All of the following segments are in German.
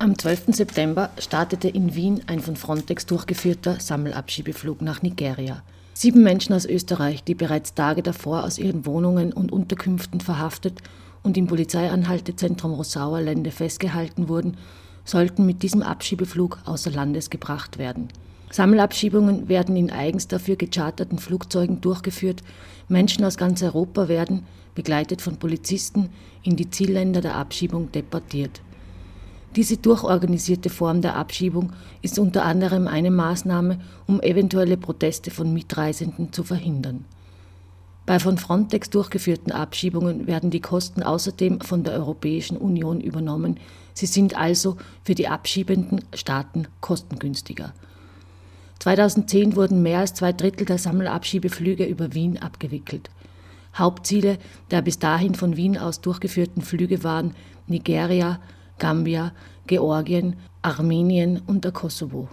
Am 12. September startete in Wien ein von Frontex durchgeführter Sammelabschiebeflug nach Nigeria. Sieben Menschen aus Österreich, die bereits Tage davor aus ihren Wohnungen und Unterkünften verhaftet und im Polizeianhaltezentrum Rossauer Lände festgehalten wurden, sollten mit diesem Abschiebeflug außer Landes gebracht werden. Sammelabschiebungen werden in eigens dafür gecharterten Flugzeugen durchgeführt. Menschen aus ganz Europa werden, begleitet von Polizisten, in die Zielländer der Abschiebung deportiert. Diese durchorganisierte Form der Abschiebung ist unter anderem eine Maßnahme, um eventuelle Proteste von Mitreisenden zu verhindern. Bei von Frontex durchgeführten Abschiebungen werden die Kosten außerdem von der Europäischen Union übernommen. Sie sind also für die abschiebenden Staaten kostengünstiger. 2010 wurden mehr als zwei Drittel der Sammelabschiebeflüge über Wien abgewickelt. Hauptziele der bis dahin von Wien aus durchgeführten Flüge waren Nigeria, Gambia, Georgien, Armenien und der Kosovo.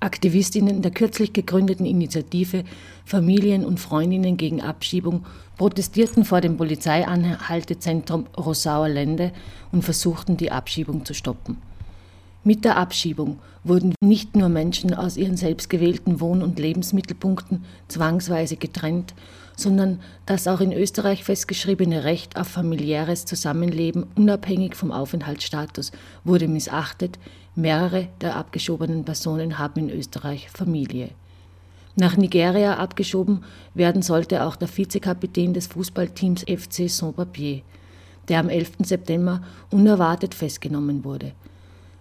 Aktivistinnen der kürzlich gegründeten Initiative Familien und Freundinnen gegen Abschiebung protestierten vor dem Polizeianhaltezentrum Rossauer Lände und versuchten, die Abschiebung zu stoppen. Mit der Abschiebung wurden nicht nur Menschen aus ihren selbstgewählten Wohn- und Lebensmittelpunkten zwangsweise getrennt, sondern das auch in Österreich festgeschriebene Recht auf familiäres Zusammenleben unabhängig vom Aufenthaltsstatus wurde missachtet. Mehrere der abgeschobenen Personen haben in Österreich Familie. Nach Nigeria abgeschoben werden sollte auch der Vizekapitän des Fußballteams FC Saint-Papier, der am 11. September unerwartet festgenommen wurde.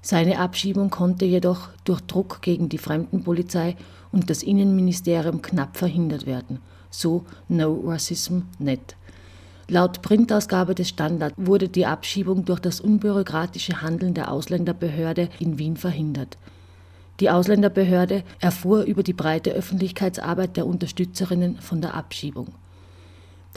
Seine Abschiebung konnte jedoch durch Druck gegen die Fremdenpolizei und das Innenministerium knapp verhindert werden, so No Racism Net. Laut Printausgabe des Standard wurde die Abschiebung durch das unbürokratische Handeln der Ausländerbehörde in Wien verhindert. Die Ausländerbehörde erfuhr über die breite Öffentlichkeitsarbeit der Unterstützerinnen von der Abschiebung.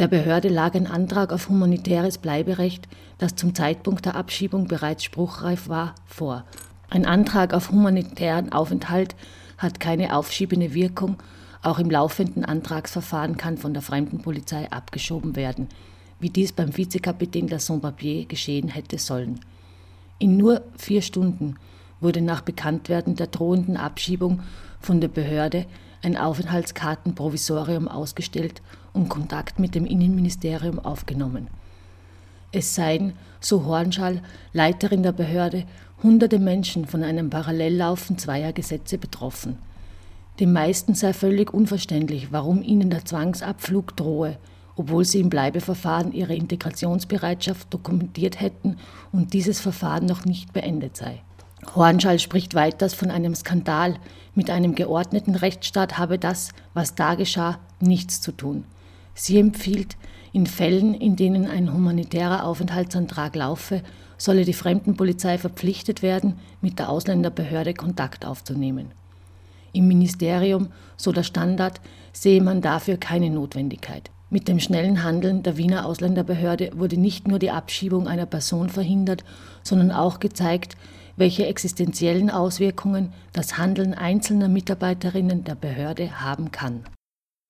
Der Behörde lag ein Antrag auf humanitäres Bleiberecht, das zum Zeitpunkt der Abschiebung bereits spruchreif war, vor. Ein Antrag auf humanitären Aufenthalt hat keine aufschiebende Wirkung, auch im laufenden Antragsverfahren kann von der Fremdenpolizei abgeschoben werden, wie dies beim Vizekapitän der Saint-Papier geschehen hätte sollen. In nur vier Stunden wurde nach Bekanntwerden der drohenden Abschiebung von der Behörde ein Aufenthaltskartenprovisorium ausgestellt und Kontakt mit dem Innenministerium aufgenommen. Es seien, so Hornschall, Leiterin der Behörde, hunderte Menschen von einem Parallellaufen zweier Gesetze betroffen. Den meisten sei völlig unverständlich, warum ihnen der Zwangsabflug drohe, obwohl sie im Bleibeverfahren ihre Integrationsbereitschaft dokumentiert hätten und dieses Verfahren noch nicht beendet sei. Hornschall spricht weiters von einem Skandal. Mit einem geordneten Rechtsstaat habe das, was da geschah, nichts zu tun. Sie empfiehlt, in Fällen, in denen ein humanitärer Aufenthaltsantrag laufe, solle die Fremdenpolizei verpflichtet werden, mit der Ausländerbehörde Kontakt aufzunehmen. Im Ministerium, so der Standard, sehe man dafür keine Notwendigkeit. Mit dem schnellen Handeln der Wiener Ausländerbehörde wurde nicht nur die Abschiebung einer Person verhindert, sondern auch gezeigt, welche existenziellen Auswirkungen das Handeln einzelner Mitarbeiterinnen der Behörde haben kann.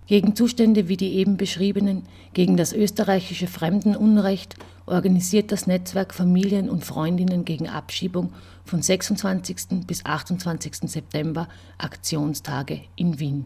Gegen Zustände wie die eben beschriebenen, gegen das österreichische Fremdenunrecht organisiert das Netzwerk Familien und Freundinnen gegen Abschiebung von 26. bis 28. September Aktionstage in Wien.